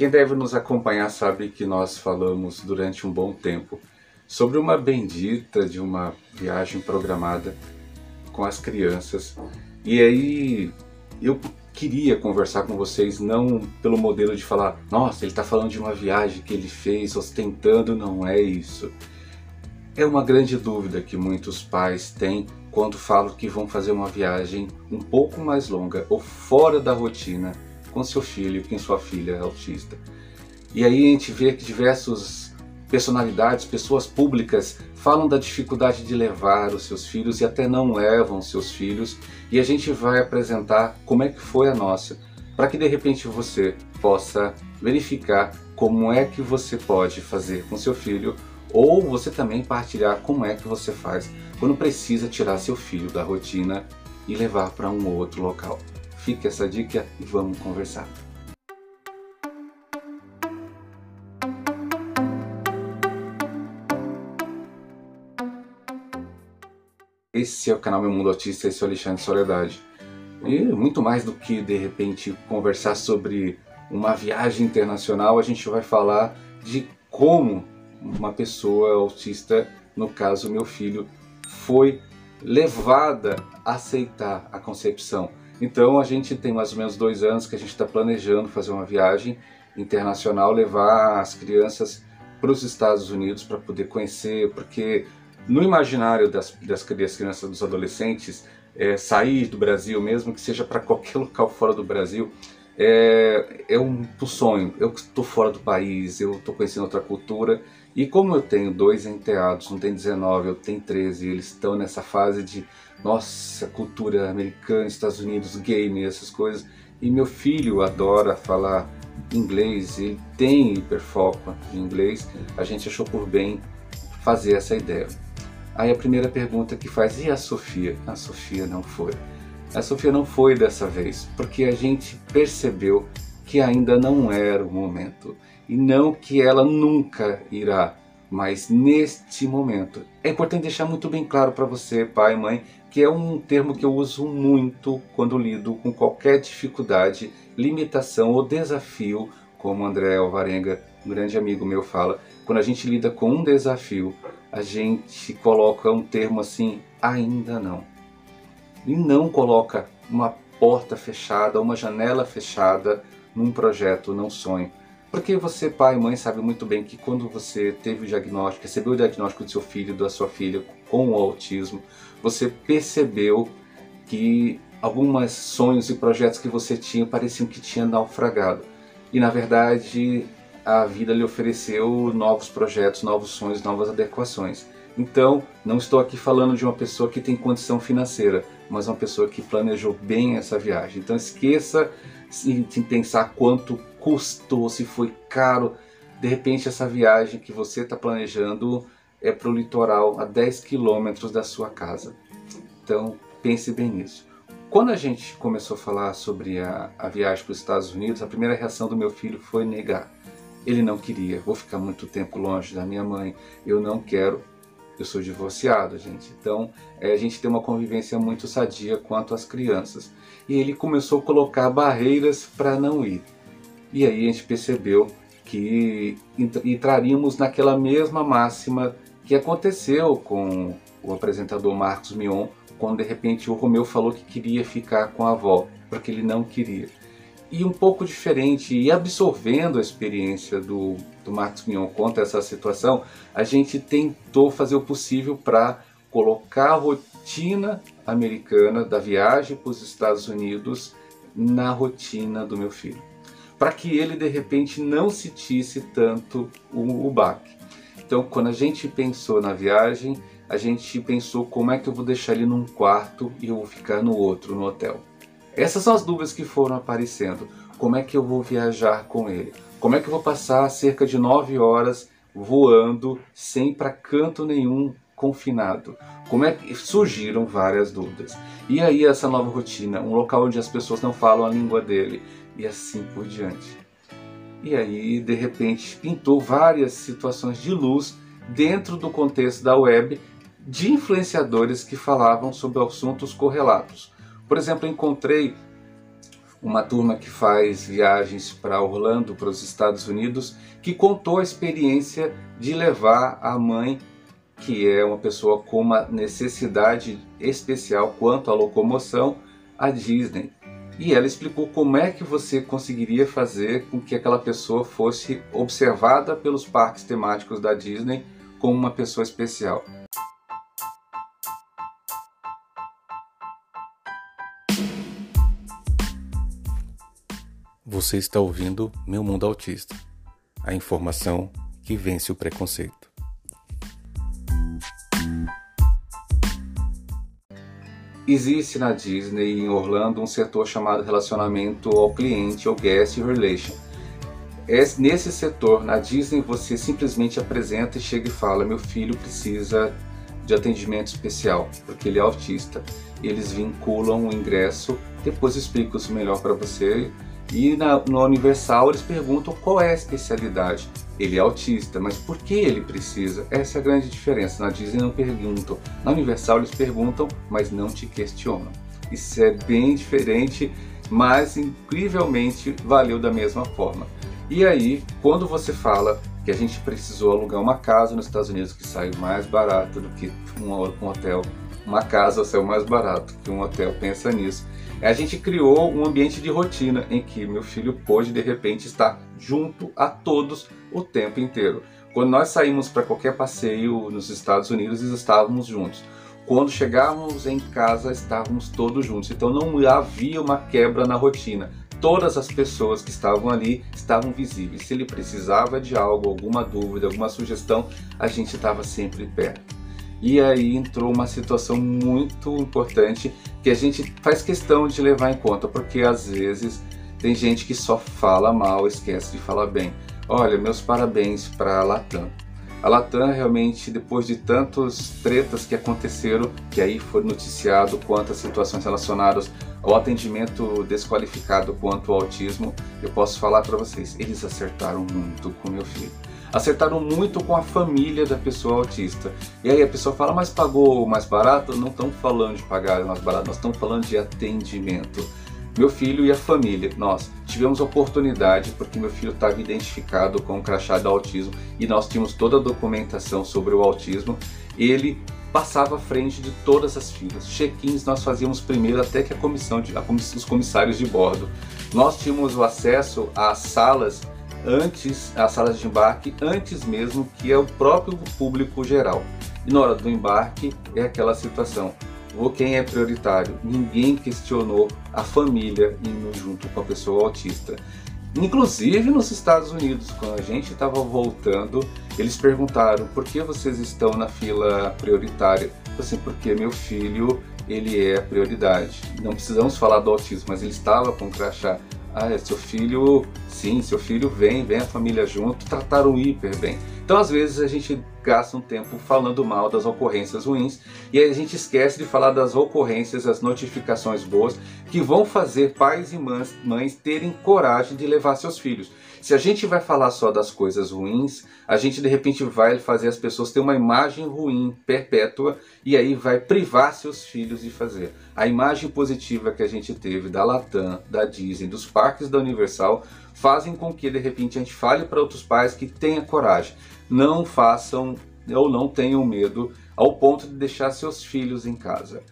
Quem deve nos acompanhar sabe que nós falamos durante um bom tempo sobre uma bendita de uma viagem programada com as crianças. E aí eu queria conversar com vocês não pelo modelo de falar, nossa, ele está falando de uma viagem que ele fez ostentando, não é isso. É uma grande dúvida que muitos pais têm quando falam que vão fazer uma viagem um pouco mais longa ou fora da rotina com seu filho, com sua filha é autista. E aí a gente vê que diversas personalidades, pessoas públicas, falam da dificuldade de levar os seus filhos e até não levam seus filhos. E a gente vai apresentar como é que foi a nossa, para que de repente você possa verificar como é que você pode fazer com seu filho ou você também partilhar como é que você faz quando precisa tirar seu filho da rotina e levar para um outro local. Fique essa dica e vamos conversar. Esse é o canal Meu Mundo Autista, esse é o Alexandre Soledade. E muito mais do que de repente conversar sobre uma viagem internacional, a gente vai falar de como uma pessoa autista, no caso meu filho, foi levada a aceitar a concepção. Então a gente tem mais ou menos dois anos que a gente está planejando fazer uma viagem internacional, levar as crianças para os Estados Unidos para poder conhecer, porque no imaginário das, das, das crianças, dos adolescentes, é, sair do Brasil, mesmo que seja para qualquer local fora do Brasil, é, é um, um sonho. Eu estou fora do país, eu estou conhecendo outra cultura e como eu tenho dois enteados, um tem 19, eu tenho 13, e eles estão nessa fase de nossa, cultura americana, Estados Unidos, game, essas coisas. E meu filho adora falar inglês, ele tem hiperfoco em inglês. A gente achou por bem fazer essa ideia. Aí a primeira pergunta que faz, e a Sofia? A Sofia não foi. A Sofia não foi dessa vez, porque a gente percebeu que ainda não era o momento e não que ela nunca irá, mas neste momento. É importante deixar muito bem claro para você, pai e mãe, que é um termo que eu uso muito quando lido com qualquer dificuldade, limitação ou desafio, como André Alvarenga, um grande amigo meu, fala. Quando a gente lida com um desafio, a gente coloca um termo assim, ainda não. E não coloca uma porta fechada, uma janela fechada num projeto, num sonho. Porque você, pai e mãe, sabe muito bem que quando você teve o diagnóstico, recebeu o diagnóstico do seu filho, da sua filha com o autismo, você percebeu que alguns sonhos e projetos que você tinha pareciam que tinha naufragado. E na verdade, a vida lhe ofereceu novos projetos, novos sonhos, novas adequações. Então, não estou aqui falando de uma pessoa que tem condição financeira, mas uma pessoa que planejou bem essa viagem. Então, esqueça de pensar quanto custou, se foi caro. De repente, essa viagem que você está planejando é para o litoral, a 10 quilômetros da sua casa. Então, pense bem nisso. Quando a gente começou a falar sobre a, a viagem para os Estados Unidos, a primeira reação do meu filho foi negar. Ele não queria, vou ficar muito tempo longe da minha mãe, eu não quero. Eu sou divorciado, gente. Então, é, a gente tem uma convivência muito sadia quanto às crianças. E ele começou a colocar barreiras para não ir. E aí a gente percebeu que entraríamos naquela mesma máxima que aconteceu com o apresentador Marcos Mion, quando de repente o Romeu falou que queria ficar com a avó, porque ele não queria. E um pouco diferente, e absorvendo a experiência do, do Marcos Mion contra essa situação, a gente tentou fazer o possível para colocar a rotina americana da viagem para os Estados Unidos na rotina do meu filho para que ele de repente não sentisse tanto o, o baque. Então, quando a gente pensou na viagem, a gente pensou como é que eu vou deixar ele num quarto e eu vou ficar no outro, no hotel. Essas são as dúvidas que foram aparecendo. Como é que eu vou viajar com ele? Como é que eu vou passar cerca de nove horas voando sem para canto nenhum confinado? Como é que surgiram várias dúvidas? E aí essa nova rotina, um local onde as pessoas não falam a língua dele, e assim por diante. E aí, de repente, pintou várias situações de luz dentro do contexto da web de influenciadores que falavam sobre assuntos correlatos. Por exemplo, encontrei uma turma que faz viagens para Orlando, para os Estados Unidos, que contou a experiência de levar a mãe, que é uma pessoa com uma necessidade especial quanto à locomoção, à Disney. E ela explicou como é que você conseguiria fazer com que aquela pessoa fosse observada pelos parques temáticos da Disney como uma pessoa especial. Você está ouvindo Meu Mundo Autista a informação que vence o preconceito. Existe na Disney em Orlando um setor chamado relacionamento ao cliente ou guest relation. Nesse setor, na Disney, você simplesmente apresenta e chega e fala: Meu filho precisa de atendimento especial, porque ele é autista. Eles vinculam o ingresso, depois explico isso melhor para você e na, no Universal eles perguntam qual é a especialidade. Ele é autista, mas por que ele precisa? Essa é a grande diferença. Na Disney não perguntam. Na Universal eles perguntam, mas não te questionam. Isso é bem diferente, mas incrivelmente valeu da mesma forma. E aí, quando você fala que a gente precisou alugar uma casa nos Estados Unidos que saiu mais barato do que um hotel, uma casa saiu mais barato que um hotel, pensa nisso a gente criou um ambiente de rotina em que meu filho pôde de repente estar junto a todos o tempo inteiro. Quando nós saímos para qualquer passeio nos Estados Unidos, estávamos juntos. Quando chegávamos em casa, estávamos todos juntos. Então não havia uma quebra na rotina. Todas as pessoas que estavam ali estavam visíveis. Se ele precisava de algo, alguma dúvida, alguma sugestão, a gente estava sempre perto. E aí entrou uma situação muito importante que a gente faz questão de levar em conta, porque às vezes tem gente que só fala mal, esquece de falar bem. Olha, meus parabéns para a Latam. A Latam realmente, depois de tantos tretas que aconteceram, que aí foi noticiado quanto às situações relacionadas ao atendimento desqualificado quanto ao autismo, eu posso falar para vocês, eles acertaram muito com meu filho acertaram muito com a família da pessoa autista. E aí a pessoa fala, mas pagou mais barato? Não estamos falando de pagar mais barato, nós estamos falando de atendimento. Meu filho e a família, nós tivemos oportunidade porque meu filho estava identificado com o crachá do autismo e nós tínhamos toda a documentação sobre o autismo. Ele passava à frente de todas as filas. Check-ins nós fazíamos primeiro até que a comissão, de, a comissão, os comissários de bordo. Nós tínhamos o acesso às salas antes, as salas de embarque, antes mesmo que é o próprio público geral. E na hora do embarque é aquela situação. Ou quem é prioritário? Ninguém questionou a família indo junto com a pessoa autista. Inclusive nos Estados Unidos, quando a gente estava voltando, eles perguntaram por que vocês estão na fila prioritária. Assim, porque meu filho ele é a prioridade. Não precisamos falar do autismo, mas ele estava com crachá. Ah, é, seu filho, sim, seu filho vem, vem a família junto, trataram hiper bem. Então, às vezes, a gente gasta um tempo falando mal das ocorrências ruins e aí a gente esquece de falar das ocorrências, as notificações boas que vão fazer pais e mães, mães terem coragem de levar seus filhos. Se a gente vai falar só das coisas ruins, a gente de repente vai fazer as pessoas ter uma imagem ruim perpétua e aí vai privar seus filhos de fazer. A imagem positiva que a gente teve da Latam, da Disney, dos parques da Universal fazem com que de repente a gente fale para outros pais que tenha coragem, não façam ou não tenham medo ao ponto de deixar seus filhos em casa.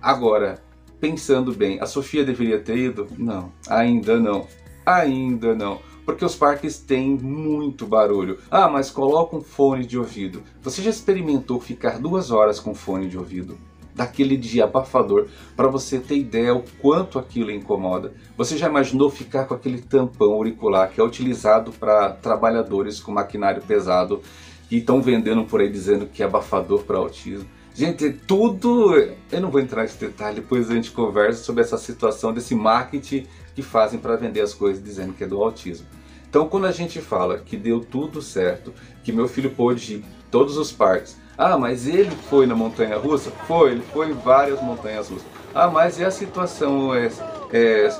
Agora, pensando bem, a Sofia deveria ter ido? Não, ainda não. Ainda não porque os parques têm muito barulho. Ah, mas coloca um fone de ouvido. Você já experimentou ficar duas horas com fone de ouvido? Daquele dia abafador, para você ter ideia o quanto aquilo incomoda. Você já imaginou ficar com aquele tampão auricular que é utilizado para trabalhadores com maquinário pesado que estão vendendo por aí dizendo que é abafador para autismo? Gente, tudo. Eu não vou entrar nesse detalhe, depois a gente conversa sobre essa situação desse marketing que fazem para vender as coisas dizendo que é do autismo. Então, quando a gente fala que deu tudo certo, que meu filho pôde ir todos os parques, ah, mas ele foi na montanha russa? Foi, ele foi em várias montanhas russas. Ah, mas e a situação é, é,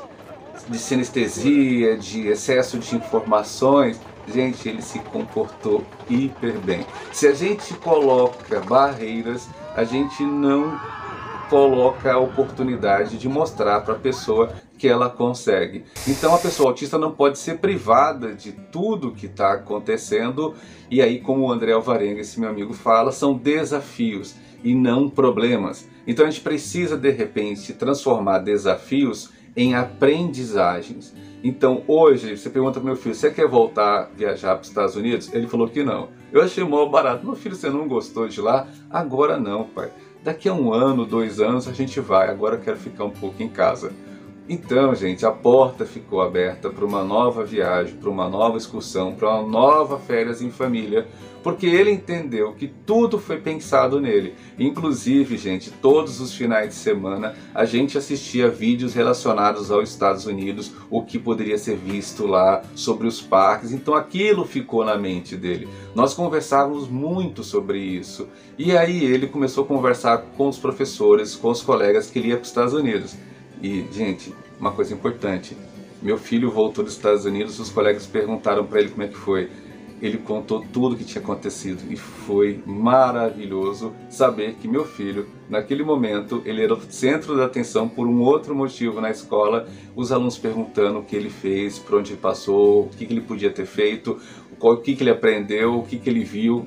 de sinestesia, de excesso de informações? Gente, ele se comportou hiper bem. Se a gente coloca barreiras, a gente não coloca a oportunidade de mostrar para a pessoa que ela consegue. Então a pessoa autista não pode ser privada de tudo que está acontecendo. E aí, como o André Alvarenga, esse meu amigo, fala, são desafios e não problemas. Então a gente precisa de repente transformar desafios em aprendizagens. Então hoje você pergunta pro meu filho, você quer voltar viajar para os Estados Unidos? Ele falou que não. Eu achei mó barato. Meu filho, você não gostou de lá? Agora não, pai. Daqui a um ano, dois anos a gente vai. Agora eu quero ficar um pouco em casa. Então, gente, a porta ficou aberta para uma nova viagem, para uma nova excursão, para uma nova férias em família, porque ele entendeu que tudo foi pensado nele. Inclusive, gente, todos os finais de semana a gente assistia vídeos relacionados aos Estados Unidos, o que poderia ser visto lá sobre os parques. Então aquilo ficou na mente dele. Nós conversávamos muito sobre isso. E aí ele começou a conversar com os professores, com os colegas que ele ia para os Estados Unidos. E, gente, uma coisa importante. Meu filho voltou dos Estados Unidos, os colegas perguntaram para ele como é que foi. Ele contou tudo o que tinha acontecido e foi maravilhoso saber que meu filho, naquele momento, ele era o centro da atenção por um outro motivo na escola. Os alunos perguntando o que ele fez, por onde ele passou, o que, ele podia ter feito, o que ele aprendeu, o que, que ele viu.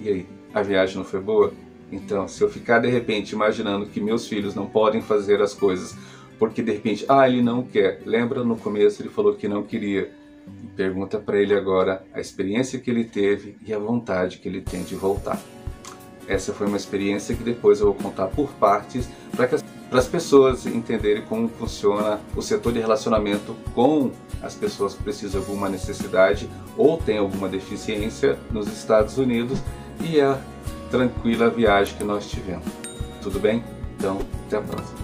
E aí, a viagem não foi boa? Então, se eu ficar de repente imaginando que meus filhos não podem fazer as coisas porque de repente, ah, ele não quer. Lembra no começo ele falou que não queria. Pergunta para ele agora a experiência que ele teve e a vontade que ele tem de voltar. Essa foi uma experiência que depois eu vou contar por partes para que as, para as pessoas entenderem como funciona o setor de relacionamento com as pessoas que precisam de alguma necessidade ou têm alguma deficiência nos Estados Unidos e a tranquila viagem que nós tivemos. Tudo bem? Então, até a próxima.